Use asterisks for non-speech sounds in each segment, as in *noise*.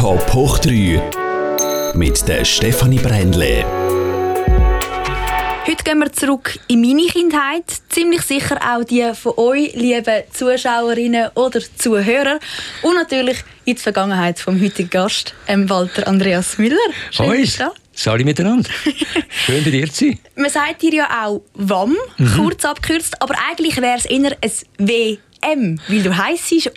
Top hoch 3 mit der Stefanie Brändle. Heute gehen wir zurück in meine Kindheit. Ziemlich sicher auch die von euch, lieben Zuschauerinnen oder Zuhörer. Und natürlich in die Vergangenheit vom heutigen Gast, ähm, Walter Andreas Müller. Schön, Hoi. Sali miteinander. *laughs* Schön bei dir zu sein. Man sagt dir ja auch WAM, mhm. kurz abgekürzt, aber eigentlich wäre es eher ein WM, weil du heisst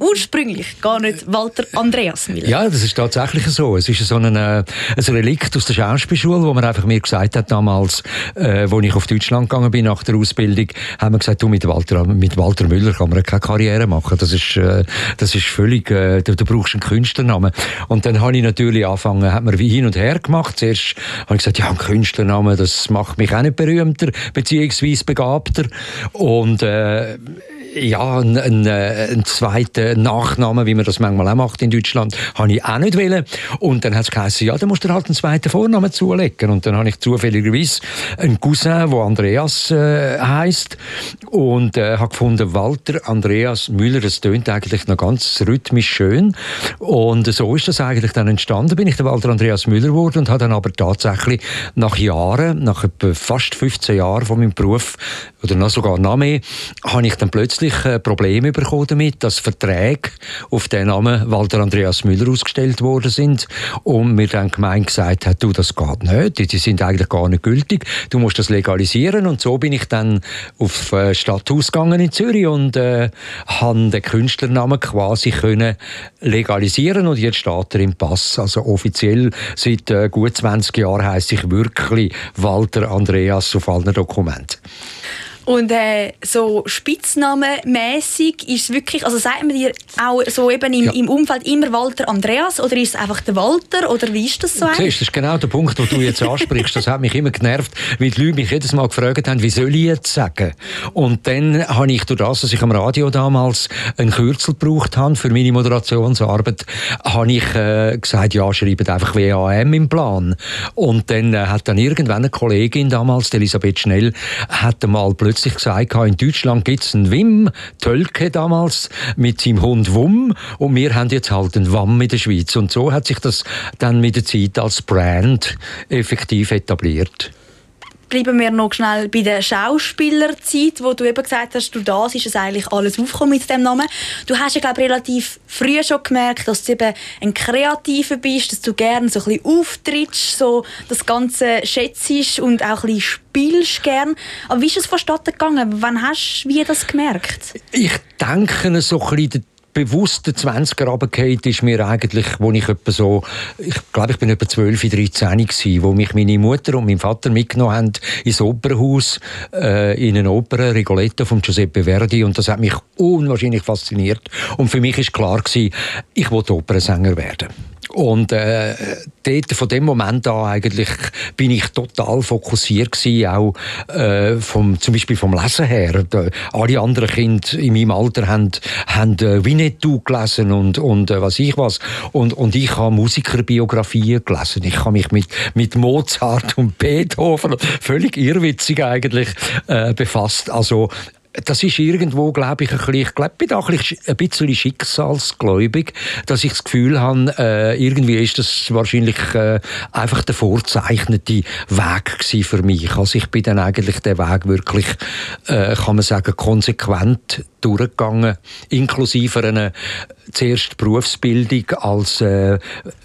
ursprünglich gar nicht Walter Andreas Miller. Ja, das ist tatsächlich so. Es ist so ein, äh, ein Relikt aus der Schauspielschule, wo man einfach mir gesagt hat damals, äh, als ich auf Deutschland gegangen bin nach der Ausbildung, haben wir gesagt, du mit Walter, mit Walter Müller kann man keine Karriere machen. Das ist, äh, das ist völlig, äh, du, du brauchst einen Künstlernamen. Und dann habe ich natürlich angefangen, hat man wie hin und her gemacht. Zuerst habe ich gesagt, ja, ein Künstlernamen, das macht mich auch nicht berühmter, beziehungsweise begabter. Und äh, ja, einen, einen, einen zweiten Nachnamen, wie man das manchmal auch macht in Deutschland, habe ich auch nicht wollen. Und dann hat es geheißen, ja, dann musst du halt einen zweiten Vornamen zulegen. Und dann habe ich zufälligerweise einen Cousin, der Andreas äh, heisst und äh, habe gefunden, Walter Andreas Müller, das tönt eigentlich noch ganz rhythmisch schön. Und so ist das eigentlich dann entstanden. Bin ich der Walter Andreas Müller geworden und habe dann aber tatsächlich nach Jahren, nach etwa fast 15 Jahren von meinem Beruf, oder noch sogar noch mehr, habe ich dann plötzlich plötzlich ein Problem bekommen damit, dass Verträge auf den Namen Walter Andreas Müller ausgestellt worden sind und mir dann gemeint gesagt hat, du, das geht nicht, die sind eigentlich gar nicht gültig, du musst das legalisieren und so bin ich dann auf äh, Stadthaus gegangen in Zürich und äh, habe den Künstlernamen quasi können legalisieren und jetzt steht er im Pass, also offiziell seit äh, gut 20 Jahren heißt ich wirklich Walter Andreas auf allen Dokumenten. Und äh, so spitznamenmäßig ist es wirklich, also sagt man dir auch so eben im, ja. im Umfeld immer Walter Andreas oder ist es einfach der Walter oder wie ist das so? Siehst, das ist genau der Punkt, den du jetzt ansprichst. Das hat mich immer genervt, weil die Leute mich jedes Mal gefragt haben, wie soll ich jetzt sagen? Und dann habe ich durch das, dass ich am Radio damals einen Kürzel gebraucht habe für meine Moderationsarbeit, habe ich äh, gesagt, ja, schreibt einfach WAM im Plan. Und dann äh, hat dann irgendwann eine Kollegin damals, Elisabeth Schnell, hat mal plötzlich plötzlich gesagt, in Deutschland gibt es einen Wim, Tölke damals, mit seinem Hund Wum und wir haben jetzt halt einen Wam in der Schweiz. Und so hat sich das dann mit der Zeit als Brand effektiv etabliert bleiben wir noch schnell bei der Schauspielerzeit, wo du eben gesagt hast, du das ist es eigentlich alles aufgekommen mit dem Namen. Du hast ja glaube relativ früh schon gemerkt, dass du eben ein Kreativer bist, dass du gerne so ein bisschen auftrittst, so das Ganze schätzt und auch ein bisschen spielst gern. Aber wie ist es vonstatten gegangen? Wann hast du wie das gemerkt? Ich denke so ein bisschen bewusste 20er runtergefallen ist mir eigentlich, wo ich etwa so, ich glaube, ich bin etwa 12, 13 gewesen, wo mich meine Mutter und mein Vater mitgenommen haben ins Opernhaus, äh, in eine Oper, Rigoletto von Giuseppe Verdi und das hat mich unwahrscheinlich fasziniert und für mich ist klar gewesen, ich wollte Opernsänger werden. Und äh, dort, von dem Moment an eigentlich bin ich total fokussiert gewesen, auch äh, vom, zum Beispiel vom Lesen her. Da, alle anderen Kinder in meinem Alter haben, haben äh, Winnetou gelesen und, und äh, was ich was. Und, und ich habe Musikerbiografien gelesen. Ich habe mich mit, mit Mozart und Beethoven, völlig irrwitzig eigentlich, äh, befasst. Also das ist irgendwo, glaube ich, ein bisschen, ich glaube, bin auch ein bisschen schicksalsgläubig, dass ich das Gefühl habe, äh, irgendwie ist das wahrscheinlich äh, einfach der vorzeichnete Weg für mich. Also ich bin dann eigentlich den Weg wirklich, äh, kann man sagen, konsequent durchgegangen, inklusive einer zuerst Berufsbildung als äh,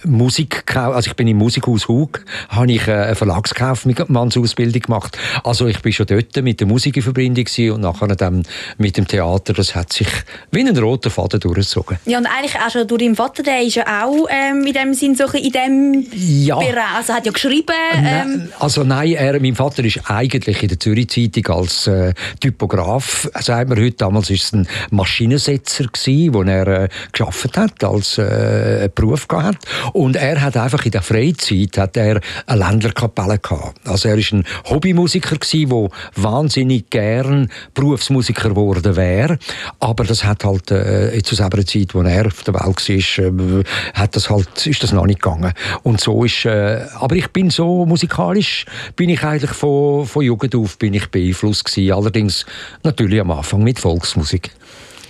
Musik, also ich bin im Musikhaus Hug, habe ich äh, eine Verlagskaufmannsausbildung gemacht. Also ich bin schon dort mit der Musik in Verbindung und nachher dann mit dem Theater. Das hat sich wie ein roter Faden durchgezogen. Ja und eigentlich auch schon durch deinen Vater, der ist ja auch ähm, in dem Sinn so in dem ja. Bereich, also hat ja geschrieben. Ähm. Also nein, er, mein Vater ist eigentlich in der Zürich Zeitung als äh, Typograf, sagt man heute, damals ist es ein Maschinensetzer gewesen, wo er äh, geschafft hat, als äh, Beruf gehabt. Und er hat einfach in der Freizeit hat er eine Ländlerkapelle gehabt. Also er ist ein Hobbymusiker gewesen, der wahnsinnig gern Berufsmusiker geworden wäre. Aber das hat halt äh, zu selber Zeit, wo er auf der Welt war, äh, hat das halt, ist das noch nicht gegangen. Und so ist, äh, aber ich bin so musikalisch, bin ich eigentlich von, von Jugend auf bin ich beeinflusst gewesen. Allerdings natürlich am Anfang mit Volksmusik. Musik.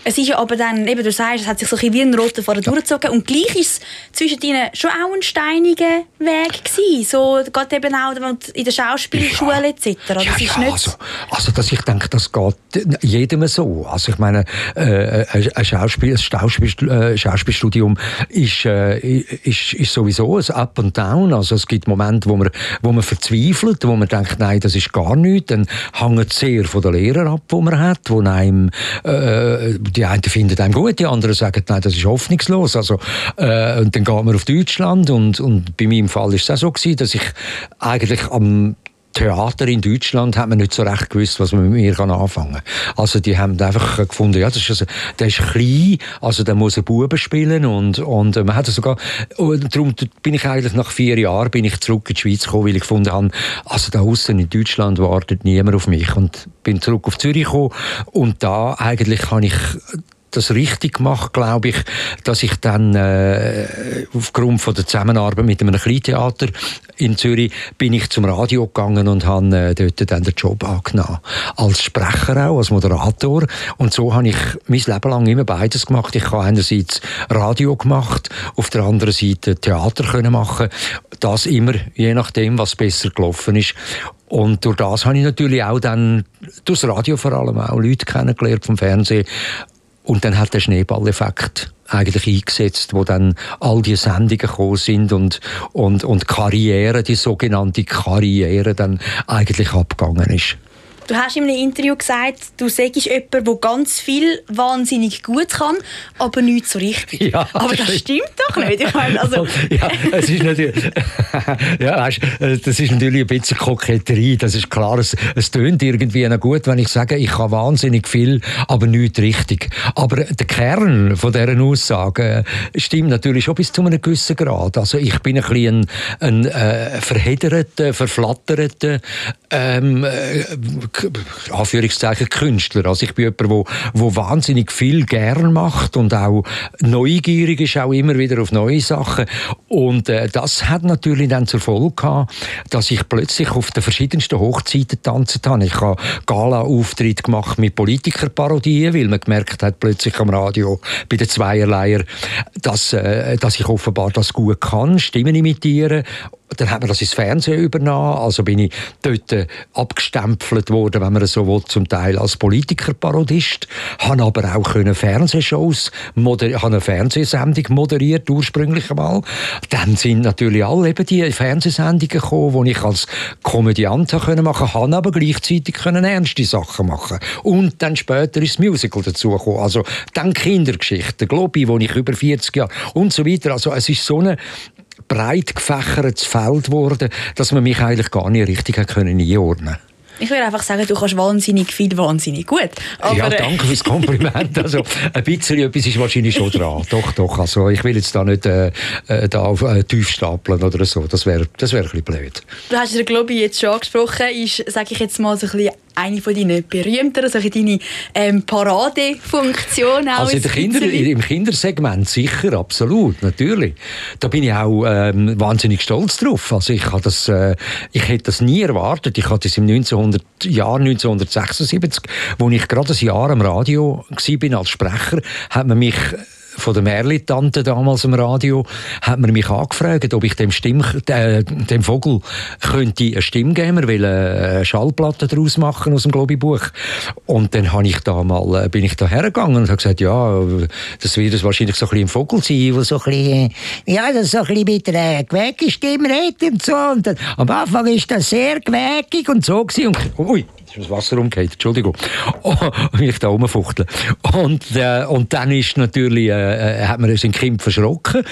Es ist ja aber dann, eben, du sagst, es hat sich so ein wie ein roter Faden ja. durchgezogen und gleich ist es zwischen ihnen schon auch ein steiniger Weg gewesen, so gerade eben auch in der Schauspielschule ja. etc. Das ja, ist nicht also, also dass ich denke, das geht jedem so. Also ich meine, äh, ein, Schauspiel, ein Schauspiel, äh, Schauspielstudium ist, äh, ist, ist sowieso ein Up and Down. Also es gibt Momente, wo man, wo man verzweifelt, wo man denkt, nein, das ist gar nichts. Dann hängt es sehr von den Lehrern ab, die man hat, wo einem, äh, die einen finden einem gut, die anderen sagen, nein, das ist hoffnungslos. Also, äh, und dann geht man auf Deutschland und, und bei meinem Fall ist es auch so gewesen, dass ich eigentlich am Theater in Deutschland hat man nicht so recht gewusst, was man mit mir anfangen kann. Also die haben einfach gefunden, ja, das ist also, der ist klein, also der muss ein Buben spielen und, und man hat sogar, darum bin ich eigentlich nach vier Jahren bin ich zurück in die Schweiz gekommen, weil ich gefunden habe, also da außen in Deutschland wartet niemand auf mich und bin zurück auf Zürich gekommen und da eigentlich habe ich das richtig gemacht, glaube ich, dass ich dann äh, aufgrund von der Zusammenarbeit mit einem Kleintheater in Zürich bin ich zum Radio gegangen und habe äh, dort dann den Job angenommen. Als Sprecher auch, als Moderator. Und so habe ich mein Leben lang immer beides gemacht. Ich habe einerseits Radio gemacht, auf der anderen Seite Theater können machen. Das immer, je nachdem, was besser gelaufen ist. Und durch das habe ich natürlich auch dann, durchs Radio vor allem auch Leute kennengelernt vom Fernsehen, und dann hat der Schneeballeffekt eigentlich eingesetzt, wo dann all die Sendungen gekommen sind und, und, und Karriere, die sogenannte Karriere dann eigentlich abgegangen ist. Du hast in einem Interview gesagt, du sagst jemand, der ganz viel wahnsinnig gut kann, aber nicht so richtig. Ja, aber das stimmt doch nicht. Ich meine, also *laughs* ja, es ist natürlich, *laughs* ja, weißt, das ist natürlich ein bisschen Koketterie. Das ist klar, es, es tönt irgendwie noch gut, wenn ich sage, ich kann wahnsinnig viel, aber nicht richtig. Aber der Kern von dieser Aussage stimmt natürlich schon bis zu einem gewissen Grad. Also ich bin ein bisschen ein, ein äh, verhedderter, verflatterter, ähm, äh, Anführungszeichen Künstler. Also ich bin jemand, der, der wahnsinnig viel gern macht und auch neugierig ist, auch immer wieder auf neue Sachen. Und äh, das hat natürlich dann zur Folge gehabt, dass ich plötzlich auf den verschiedensten Hochzeiten tanzen habe. Ich habe Gala-Auftritt gemacht mit Politikerparodien, weil man gemerkt hat, plötzlich am Radio bei den Zweierleier, dass, äh, dass ich offenbar das gut kann, Stimmen imitieren dann hat man das ins Fernsehen übernommen. Also bin ich dort äh, abgestempelt worden, wenn man so will, zum Teil als Politikerparodist. Habe aber auch können Fernsehshows, habe eine Fernsehsendung moderiert ursprünglich einmal. Dann sind natürlich alle eben die Fernsehsendungen gekommen, die ich als Komödiant machen, habe aber gleichzeitig können ernste Sachen machen. Und dann später ist das Musical dazu gekommen. Also dann Kindergeschichten, Globi, wo ich über 40 Jahre und so weiter. Also es ist so eine breit gefächertes Feld geworden, dass man mich eigentlich gar nicht richtig einordnen konnte. Ich würde einfach sagen, du kannst wahnsinnig viel, wahnsinnig gut. Aber ja, danke fürs Kompliment. Also, ein bisschen etwas ist wahrscheinlich schon dran. *laughs* doch, doch. Also, ich will jetzt da nicht äh, äh da auf äh, tief stapeln oder so. Das wäre das wär ein bisschen blöd. Du hast den Globi jetzt schon angesprochen. Ist, sage ich jetzt mal, so ein bisschen eine von deinen berühmteren, also deine ähm, Paradefunktion auch Also in Kinder, im Kindersegment sicher, absolut, natürlich. Da bin ich auch ähm, wahnsinnig stolz drauf. Also ich, das, äh, ich hätte das nie erwartet. Ich hatte das im 1900, Jahr 1976, wo ich gerade ein Jahr am Radio war als Sprecher, hat man mich von der Merli-Tante damals im Radio, hat man mich angefragt, ob ich dem, Stimm, äh, dem Vogel könnte eine Stimme geben könnte. will eine Schallplatte daraus machen aus dem Globi-Buch. Und dann habe ich da mal, äh, bin ich da hergegangen und habe gesagt, ja, das wird es wahrscheinlich so ein bisschen ein Vogel sein, der so ein bisschen, ja, das so ein bisschen mit einer gewägten Stimme redet und so. Und dann, am Anfang ist das sehr gewägig und so gewesen. Und, ui, ist das Wasser umgekehrt, Entschuldigung. *laughs* Oh, ich da rumfuchteln. Und, äh, und dann ist natürlich, äh, äh hat man sein Kind verschrocken.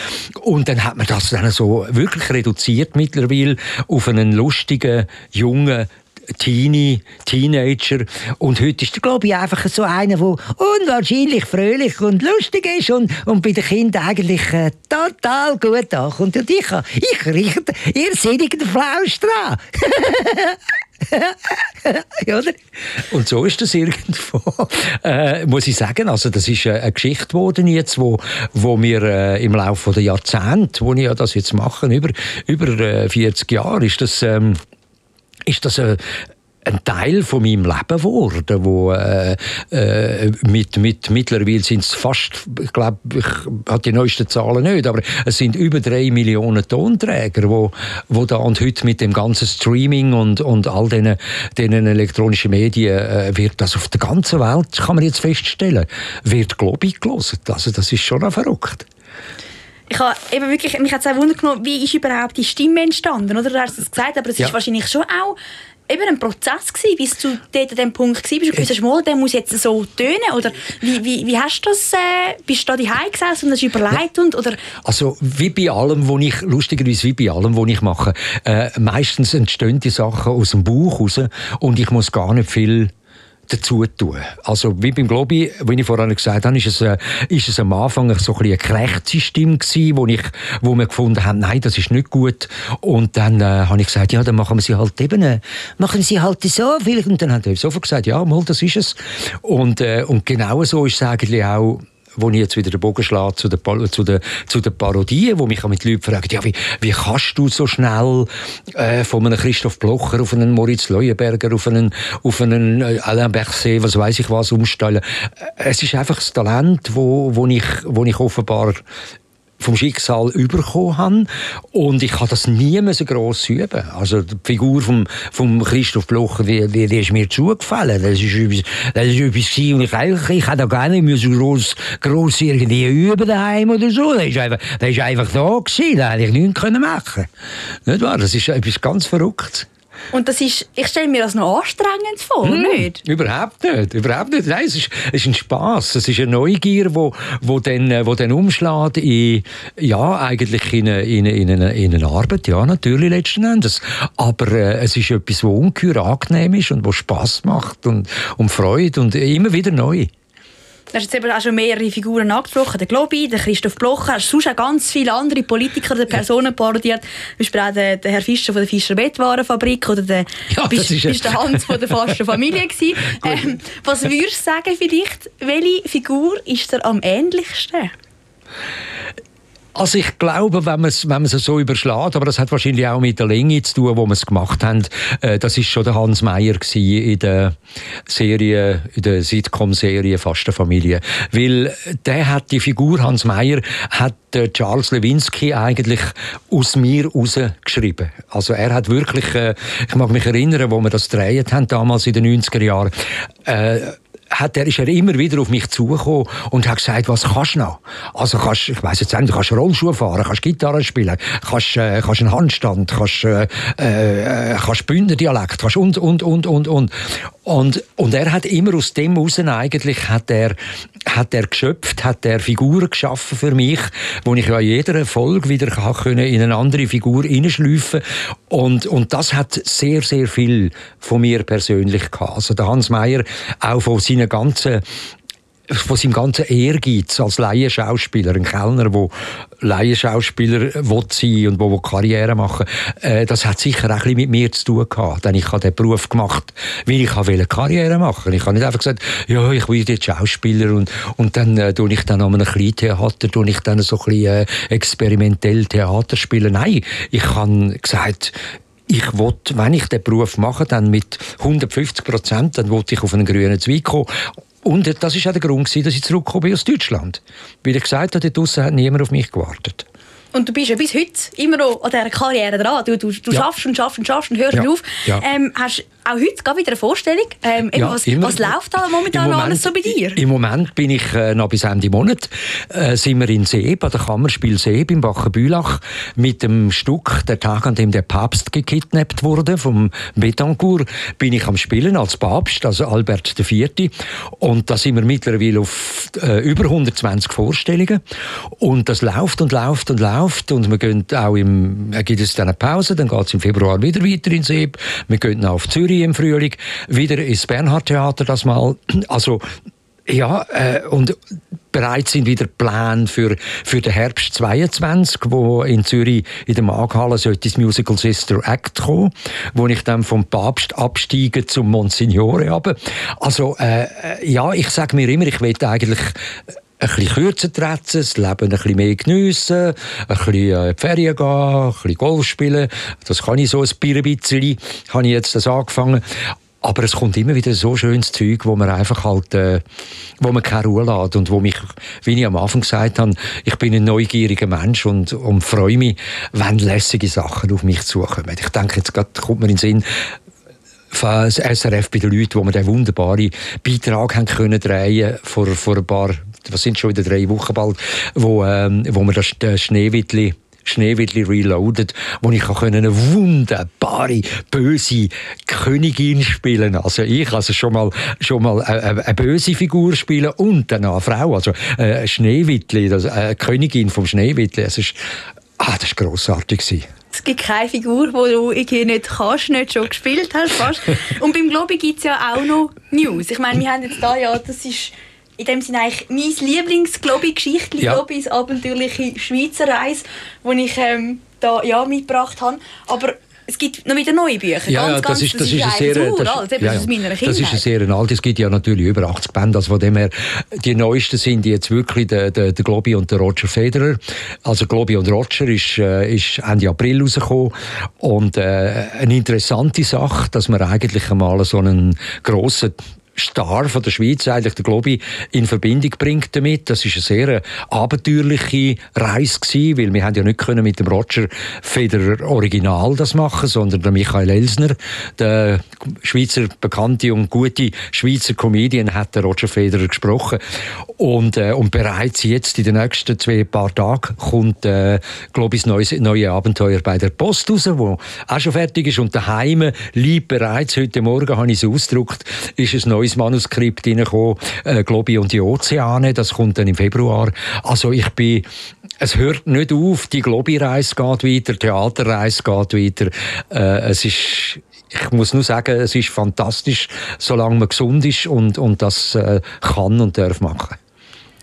Und dann hat man das dann so wirklich reduziert mittlerweile auf einen lustigen, jungen, Teenie, Teenager. Und heute ist er, glaube ich, einfach so einer, der unwahrscheinlich fröhlich und lustig ist und, und bei den Kindern eigentlich äh, total gut ankommt. Und ich, ich rieche irrsinnigen Flausch dran. *laughs* *laughs* Oder? Und so ist das irgendwo, *laughs* äh, muss ich sagen. Also das ist äh, eine Geschichte geworden jetzt, wo, wo wir äh, im Laufe der Jahrzehnte, wo ich ja das jetzt mache, über, über äh, 40 Jahre, ist das, ähm, ist das äh, ein Teil von meinem Leben geworden, wo äh, äh, mit, mit mittlerweile sind es fast, ich glaube, ich habe die neuesten Zahlen nicht, aber es sind über drei Millionen Tonträger, wo, wo da und heute mit dem ganzen Streaming und, und all diesen, diesen elektronischen Medien äh, wird das auf der ganzen Welt, kann man jetzt feststellen, wird Globi gelesen. Also das ist schon verrückt ich habe eben wirklich, mich hat es auch Wunder genommen, wie ist überhaupt die Stimme entstanden, oder? Du hast es gesagt, aber es ja. ist wahrscheinlich schon auch eben ein Prozess gewesen, bis du dort an dem Punkt warst, du gewusst hast, der muss jetzt so tönen, oder wie, wie, wie hast du das, äh, bist du da daheim gesessen und hast überlegt und, oder? Also, wie bei allem, was ich, lustigerweise wie bei allem, was ich mache, äh, meistens entstehen die Sachen aus dem Bauch raus und ich muss gar nicht viel dazu tun. Also wie beim Globi, wie ich vorhin gesagt habe, ist es, äh, ist es am Anfang so ein eine gerechte Stimme gewesen, wo, ich, wo wir gefunden haben, nein, das ist nicht gut. Und dann äh, habe ich gesagt, ja, dann machen wir sie halt eben, äh, machen sie halt so vielleicht. Und dann hat er sofort gesagt, ja, mal, das ist es. Und, äh, und genau so ist es eigentlich auch wo ich jetzt wieder den Bogen schlage zu den, zu den, zu den Parodien, wo mich mit Leuten fragen, ja, wie, wie kannst du so schnell äh, von einem Christoph Blocher auf einen Moritz Leuenberger, auf einen, auf einen äh, Alain Berset, was weiß ich was, umstellen. Äh, es ist einfach das Talent, wo, wo, ich, wo ich offenbar vom Schicksal überkommen habe. Und ich habe das nie so gross üben. Also die Figur vom, vom Christoph Blocher, die, die, die ist mir zugefallen. Das ist etwas, das ist etwas und ich eigentlich, ich hätte gar nicht so gross, gross irgendwie üben daheim oder so. Das ist einfach, das ist einfach da gewesen. Da hätte ich nichts machen können. Nicht wahr? Das ist etwas ganz Verrücktes. Und das ist, ich stelle mir das noch anstrengend vor, hm, nicht? Überhaupt nicht, überhaupt nicht. Nein, es ist, es ist ein Spass, es ist eine Neugier, wo, wo dann, wo dann umschlägt in, ja, eigentlich in eine, in, eine, in, eine, in eine Arbeit, ja, natürlich letzten Endes. Aber äh, es ist etwas, wo ungeheuer angenehm ist und wo Spass macht und, und Freude und immer wieder neu. Du hast jetzt eben auch schon mehrere Figuren angesprochen. Der Globi, der Christoph Blocher, hast sonst auch ganz viele andere Politiker oder Personen parodiert. Zum Beispiel auch der, der Herr Fischer von der Fischer Bettwarenfabrik oder der, ja, bist, bist der Hans von der Fasten Familie *laughs* gewesen. ähm, was würdest du sagen vielleicht, welche Figur ist dir am ähnlichsten? Also ich glaube, wenn man es wenn so überschlägt, aber das hat wahrscheinlich auch mit der Länge zu tun, wo wir es gemacht haben, äh, das ist schon der Hans Meyer in der Serie, in der Sitcom-Serie Fastenfamilie. Weil der hat die Figur Hans Meyer hat äh, Charles Lewinsky eigentlich aus mir rausgeschrieben. Also er hat wirklich, äh, ich mag mich erinnern, wo wir das gedreht haben, damals in den 90er Jahren, äh, hat er, ist er immer wieder auf mich zugekommen und hat gesagt, was kannst du noch? Also kannst, ich weiss jetzt nicht, du kannst Rollschuhe fahren, kannst Gitarre spielen, kannst, äh, kannst einen Handstand, kannst, äh, äh, kannst Bündnerdialekt, kannst und, und, und, und, und. Und, und er hat immer aus dem heraus eigentlich, hat er, hat er geschöpft, hat er Figuren geschaffen für mich, wo ich ja jeder Folge wieder kann in eine andere Figur hineinschleifen und, und das hat sehr, sehr viel von mir persönlich gehabt. Also der Hans Meyer, auch von seinen ganzen von seinem ganzen Ehrgeiz als Laienschauspieler, ein Kellner, der Laienschauspieler will sein und wo Karriere machen äh, das hat sicher auch ein mit mir zu tun gehabt. Denn ich habe den Beruf gemacht, weil ich will Karriere machen Ich habe nicht einfach gesagt, ja, ich will jetzt Schauspieler und, und dann äh, ich dann an einem Kleintheater, tue ich dann so ein bisschen äh, experimentell Theater spielen. Nein, ich habe gesagt, ich will, wenn ich den Beruf mache, dann mit 150 Prozent, dann will ich auf einen grünen Zweig kommen und das war auch der Grund, dass ich zurückgekommen aus Deutschland. Wie ich gesagt habe, dort hat niemand auf mich gewartet. Und du bist ja bis heute immer noch an dieser Karriere dran. Du, du, du ja. schaffst und schaffst und schaffst und hörst ja. auf. Ja. Ähm, hast auch heute gab wieder eine Vorstellung. Ähm, ja, was, was, läuft da momentan Moment, alles so bei dir? Im Moment bin ich äh, noch bis Ende Monat äh, sind wir in Seeb, an der Kammerspiel Seeb im Bachenbülach mit dem Stück «Der Tag, an dem der Papst gekidnappt wurde» vom Betancourt bin ich am Spielen als Papst, also Albert IV. Und da sind wir mittlerweile auf äh, über 120 Vorstellungen. Und das läuft und läuft und läuft und wir gehen auch im, äh, gibt es dann eine Pause, dann geht es im Februar wieder weiter in Seeb. Wir gehen auf Zürich Zürich im Frühling, wieder ins Bernhard Theater das mal. *clears throat* Also ja, äh, und bereits sind wieder Pläne für, für den Herbst 22, wo in Zürich in der Markhalle sollte das Musical Sister Act kommen, wo ich dann vom Papst absteige zum Monsignore habe. Also äh, ja, ich sage mir immer, ich will eigentlich ein bisschen kürzer treten, das Leben ein bisschen mehr geniessen, ein bisschen äh, in die Ferien gehen, ein bisschen Golf spielen. Das kann ich so ein bisschen, habe ich jetzt das angefangen. aber es kommt immer wieder so schönes Zeug, wo man einfach halt, äh, wo man keine Ruhe lässt und wo mich, wie ich am Anfang gesagt habe, ich bin ein neugieriger Mensch und, und freue mich, wenn lässige Sachen auf mich zukommen. Ich denke, jetzt grad kommt mir in den Sinn, das SRF bei den Leuten, wo wir den wunderbaren Beitrag haben können drehen vor, vor ein paar, was sind schon wieder drei Wochen bald, wo, ähm, wo wir das Schneewittli Schneewittli Reloaded, wo ich eine wunderbare, böse Königin spielen Also ich also schon mal, schon mal eine, eine böse Figur spielen und dann eine Frau, also äh, Schneewittli, also eine Königin vom Schneewittli. Es ist, ah, das war grossartig. Es gibt keine Figur, die du irgendwie nicht kannst, nicht schon gespielt hast. Fast. *laughs* Und beim Globi gibt es ja auch noch News. Ich meine, wir haben jetzt da ja, das ist in dem Sinne eigentlich mein Lieblings-Globi-Geschichtli, ja. Globis abenteuerliche Schweizer Reise, die ich ähm, da ja, mitgebracht habe. Aber es gibt noch wieder neue Bücher. Ja, ganz, das ist, das, das ist, ist sehr, das, ja, aus meiner Das ist sehr alt. Es gibt ja natürlich über 80 Bände. Also von dem her, die neuesten sind jetzt wirklich der, der, der Globi und der Roger Federer. Also Globi und Roger ist, äh, ist Ende April rausgekommen. Und äh, eine interessante Sache, dass man eigentlich einmal so einen grossen Star von der Schweiz, eigentlich der Globi, in Verbindung bringt damit. Das ist eine sehr abenteuerliche Reise gewesen, weil wir haben ja nicht können mit dem Roger Federer Original das machen, sondern der Michael Elsner, der Schweizer bekannte und gute Schweizer Comedian, hat der Roger Federer gesprochen. Und, äh, und bereits jetzt in den nächsten zwei paar Tagen kommt äh, Globis neues, neue Abenteuer bei der Post raus, wo auch schon fertig ist. Und daheim liegt bereits. Heute Morgen, habe ich es ausgedruckt, ist ein neues Manuskript reingekommen, äh, Globi und die Ozeane, das kommt dann im Februar. Also ich bin es hört nicht auf, die Globi-Reise geht weiter, die Theaterreise geht weiter. Äh, es ist ich muss nur sagen, es ist fantastisch, solange man gesund ist und, und das äh, kann und darf machen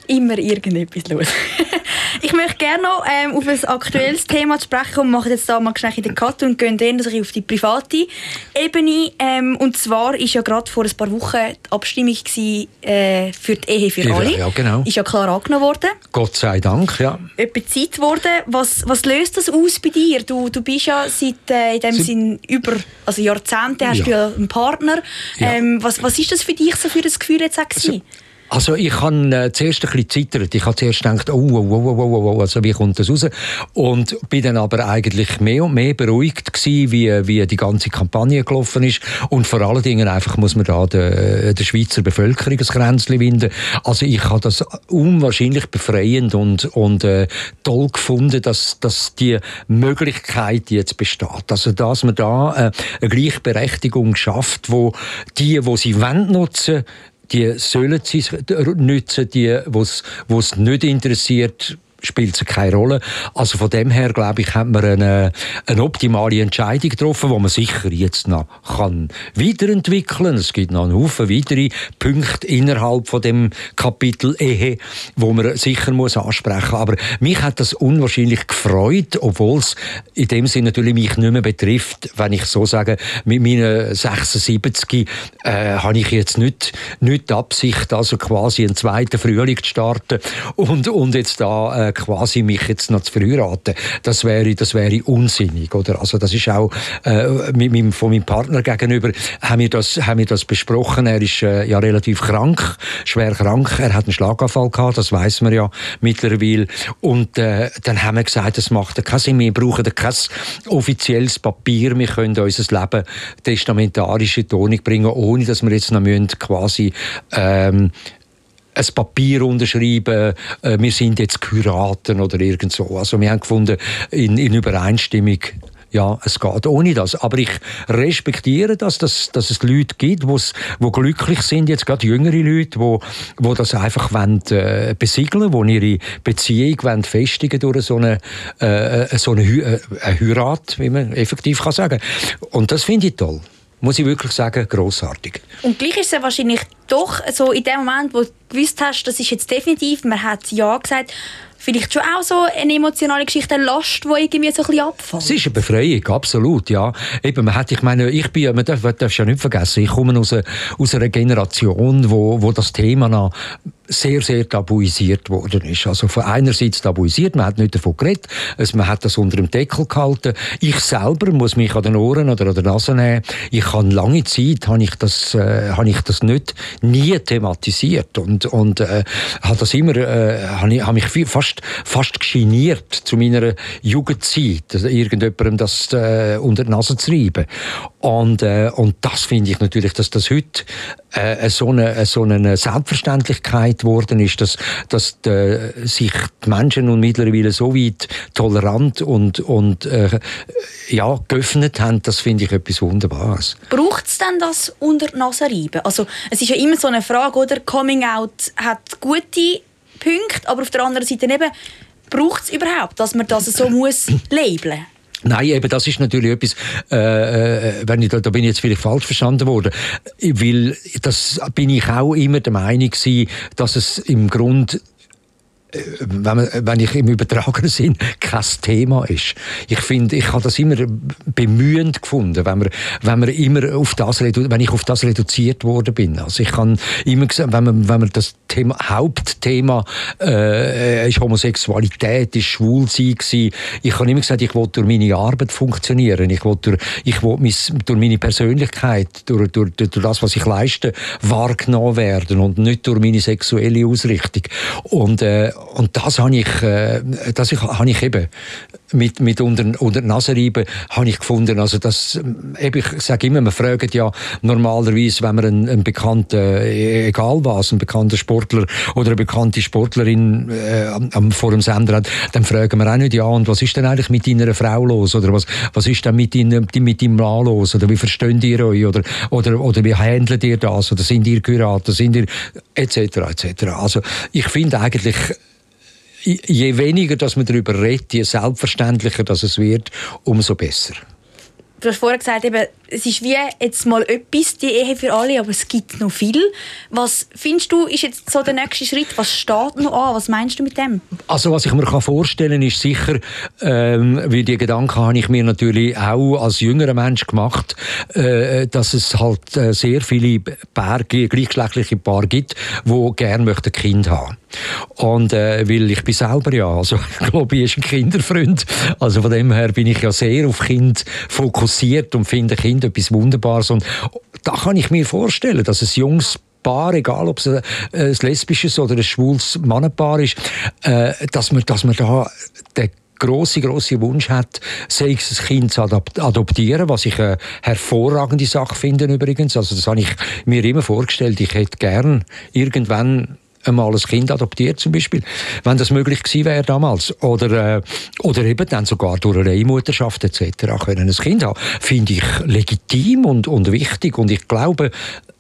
immer irgendetwas los. *laughs* ich möchte gerne noch ähm, auf ein aktuelles Thema sprechen kommen. Wir machen jetzt da mal schnell in den Cut und gehen dann auf die private Ebene. Ähm, und zwar ist ja gerade vor ein paar Wochen die Abstimmung gewesen, äh, für die Ehe für alle. Ja, genau. Ist ja klar angenommen worden. Gott sei Dank, ja. Etwa Zeit geworden. Was, was löst das aus bei dir? Du, du bist ja seit äh, in dem Sie Sinn über also Jahrzehnte hast ja. du ja einen Partner. Ähm, was, was ist das für dich so für ein Gefühl jetzt auch gewesen? Also, also ich habe äh, zuerst ein bisschen zittert. Ich habe zuerst gedacht, oh, oh, oh, oh, oh, oh, also wie kommt das raus? Und bin dann aber eigentlich mehr und mehr beruhigt gewesen, wie, wie die ganze Kampagne gelaufen ist. Und vor allen Dingen einfach muss man da der, der Schweizer Bevölkerung ein Kränzchen winden. Also ich habe das unwahrscheinlich befreiend und, und äh, toll gefunden, dass, dass die Möglichkeit jetzt besteht. Also dass man da äh, eine Gleichberechtigung schafft, wo die, wo sie wollen nutzen, die sollen sie nutzen, die, wo es nicht interessiert, spielt es keine Rolle. Also von dem her, glaube ich, hat man eine, eine optimale Entscheidung getroffen, die man sicher jetzt noch kann weiterentwickeln. Es gibt noch einen Haufen weitere Punkte innerhalb von dem Kapitel Ehe, wo man sicher muss ansprechen. Aber mich hat das unwahrscheinlich gefreut, obwohl es in dem Sinne natürlich mich nicht mehr betrifft, wenn ich so sage, mit meinen 76 äh, habe ich jetzt nicht, nicht die Absicht, also quasi einen zweiten Frühling zu starten und, und jetzt da äh, äh, quasi mich jetzt noch zu verheiraten, das wäre, das wäre unsinnig, oder? Also das ist auch äh, mit meinem, von meinem Partner gegenüber haben wir das, haben wir das besprochen. Er ist äh, ja relativ krank, schwer krank. Er hat einen Schlaganfall gehabt, das weiß man ja mittlerweile. Und äh, dann haben wir gesagt, das macht keinen Sinn. Wir brauchen kein offizielles Papier. Wir können unser Leben testamentarisch in Tonung bringen, ohne dass wir jetzt noch quasi ähm, ein Papier unterschreiben, äh, wir sind jetzt Kuraten oder irgend so. Also wir haben gefunden, in, in Übereinstimmung ja, es geht ohne das. Aber ich respektiere das, dass, dass es Leute gibt, die glücklich sind, jetzt gerade jüngere Leute, wo, wo das einfach wollen, äh, besiegeln wollen, ihre Beziehung wollen festigen durch so eine, äh, so eine, äh, eine Heirat, wie man effektiv kann sagen. Und das finde ich toll muss ich wirklich sagen, großartig. Und gleich ist es ja wahrscheinlich doch so in dem Moment, wo du gewusst hast, das ist jetzt definitiv, man hat ja gesagt, vielleicht schon auch so eine emotionale Geschichte, eine Last, die irgendwie so ein bisschen abfällt. Es ist eine Befreiung, absolut, ja. Eben, man hat, ich meine, ich bin, man darf, man darf ja nicht vergessen, ich komme aus, einer, aus einer Generation, wo, wo das Thema noch sehr, sehr tabuisiert worden ist. Also von einerseits tabuisiert, man hat nicht davon geredet, also man hat das unter dem Deckel gehalten. Ich selber muss mich an den Ohren oder an der Nase nehmen. Ich habe lange Zeit, habe ich das, äh, habe ich das nicht, nie thematisiert und, und äh, habe das immer, äh, habe, ich, habe mich fast, fast geniert zu meiner Jugendzeit, also irgendjemandem das äh, unter die Nase zu reiben. Und, äh, und das finde ich natürlich, dass das heute äh, so, eine, so eine Selbstverständlichkeit geworden ist, dass, dass die, sich die Menschen nun mittlerweile so weit tolerant und, und äh, ja, geöffnet haben, das finde ich etwas Wunderbares. Braucht es denn das unter die Nase reiben? Also, es ist ja immer so eine Frage, oder? Coming Out hat gute Punkte, aber auf der anderen Seite eben, braucht es überhaupt, dass man das so *coughs* muss labeln muss? Nein, eben, das ist natürlich etwas, äh, äh, wenn ich, da, da bin ich jetzt vielleicht falsch verstanden worden, weil das bin ich auch immer der Meinung gewesen, dass es im Grunde wenn, wenn ich im übertragenen *laughs* Sinn kein Thema ist. Ich finde, ich habe das immer bemühend gefunden, wenn man, wenn man immer auf das, wenn ich auf das reduziert worden bin. Also ich kann immer gesagt, wenn man, wenn man das Thema, Hauptthema äh, ist Homosexualität, ist Schwulsein gewesen. Ich habe immer gesagt, ich will durch meine Arbeit funktionieren. Ich will durch, ich will mis, durch meine Persönlichkeit, durch, durch, durch das, was ich leiste, wahrgenommen werden und nicht durch meine sexuelle Ausrichtung. Und äh, und das habe ich, äh, das habe ich eben mit, mit unter, unter die Nase reiben, habe ich gefunden. Also das, eben, ich sage immer, man fragt ja normalerweise, wenn man einen, einen bekannten, äh, egal was, einen bekannten Sportler oder eine bekannte Sportlerin äh, vor dem Sender hat, dann fragen wir auch nicht, ja, und was ist denn eigentlich mit deiner Frau los? Oder was, was ist denn mit, in, mit deinem Mann los? Oder wie versteht ihr euch? Oder, oder, oder wie handelt ihr das? Oder sind ihr Kurator? Sind ihr, etc., etc. Also, ich finde eigentlich, je weniger dass man darüber redet, je selbstverständlicher dass es wird, umso besser. Du hast vorher gesagt, eben, es ist wie jetzt mal etwas, die Ehe für alle, aber es gibt noch viel. Was findest du, ist jetzt so der nächste Schritt? Was steht noch an? Was meinst du mit dem? Also was ich mir vorstellen kann, ist sicher, ähm, weil die Gedanken habe ich mir natürlich auch als jüngerer Mensch gemacht, äh, dass es halt äh, sehr viele Paar, gleichgeschlechtliche Paare gibt, die gerne ein Kind haben und äh, weil ich bin selber ja, also *laughs* ich glaube, ich bin ein Kinderfreund. Also von dem her bin ich ja sehr auf Kind fokussiert und finde Kind etwas Wunderbares. Und da kann ich mir vorstellen, dass es Jungs Paar, egal ob es ein, ein lesbisches oder ein schwules Mannenpaar ist, äh, dass man, dass man da den große große Wunsch hat, sei es ein Kind zu adoptieren, was ich eine hervorragende Sache finde übrigens. Also das habe ich mir immer vorgestellt. Ich hätte gern irgendwann einmal ein Kind adoptiert zum Beispiel, wenn das möglich gewesen wäre damals. Oder, äh, oder eben dann sogar durch eine Leihmutterschaft etc. können ein Kind haben, finde ich legitim und, und wichtig und ich glaube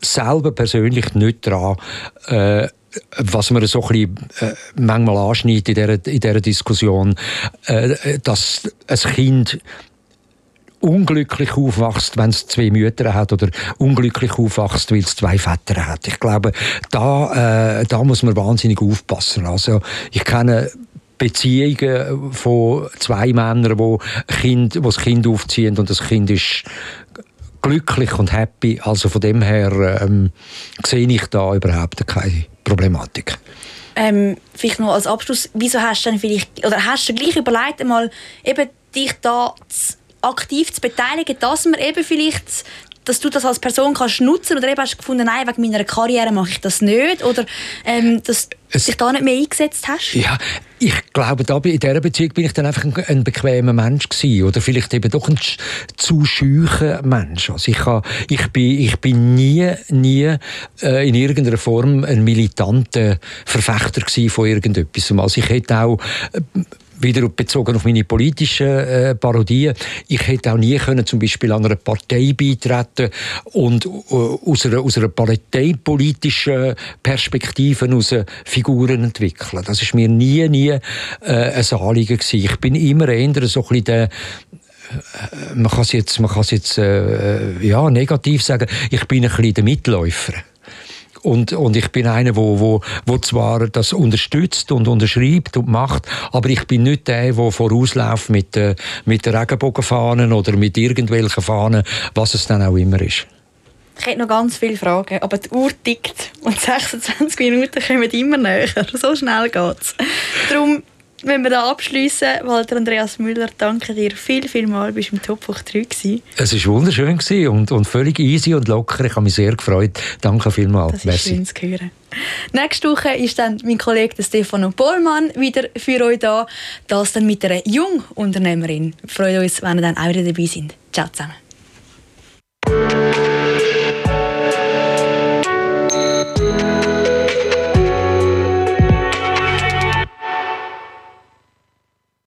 selber persönlich nicht daran, äh, was man so ein bisschen, äh, manchmal anschneidet in dieser, in dieser Diskussion, äh, dass ein Kind unglücklich aufwachst, wenn es zwei Mütter hat oder unglücklich aufwachst, weil es zwei Väter hat. Ich glaube, da, äh, da muss man wahnsinnig aufpassen. Also ich kenne Beziehungen von zwei Männern, wo, kind, wo das Kind aufziehen und das Kind ist glücklich und happy. Also von dem her ähm, sehe ich da überhaupt keine Problematik. Ähm, vielleicht noch als Abschluss, wieso hast du denn vielleicht, oder hast du gleich überlegt, einmal eben dich da zu aktiv zu beteiligen, dass man eben vielleicht dass du das als Person kannst nutzen oder eben hast du gefunden, nein, wegen meiner Karriere mache ich das nicht oder ähm, dass du dich da nicht mehr eingesetzt hast? Ja, ich glaube, da in dieser Beziehung bin ich dann einfach ein, ein bequemer Mensch gewesen oder vielleicht eben doch ein zu schücher Mensch. Also ich, habe, ich, bin, ich bin nie, nie äh, in irgendeiner Form ein militanter Verfechter von irgendetwas. Also ich hätte auch äh, wieder bezogen auf meine politischen äh, Parodien, ich hätte auch nie können zum Beispiel an einer Partei beitreten und äh, aus, einer, aus einer parteipolitischen Perspektive aus Figuren entwickeln. Das ist mir nie, nie äh, ein Anliegen gewesen. Ich bin immer eher so ein bisschen der äh, man kann es jetzt, man kann jetzt äh, ja, negativ sagen, ich bin ein bisschen der Mitläufer. Und, und ich bin einer, wo, wo, wo zwar das unterstützt und unterschreibt und macht, aber ich bin nicht der, der vorausläuft mit, äh, mit Regenbogenfahnen oder mit irgendwelchen Fahnen, was es dann auch immer ist. Ich hätte noch ganz viele Fragen, aber die Uhr tickt und *laughs* 26 Minuten kommen immer näher. So schnell geht es. Wenn wir da abschließen, Walter Andreas Müller, danke dir viel, viel mal. Du warst im Top 3 gewesen. Es war wunderschön und, und völlig easy und locker. Ich habe mich sehr gefreut. Danke vielmals. Das ist Merci. schön zu hören. Nächste Woche ist dann mein Kollege Stefano Pohlmann wieder für euch da. Das dann mit einer Jungunternehmerin. Wir freuen uns, wenn ihr dann auch wieder dabei sind. Ciao zusammen.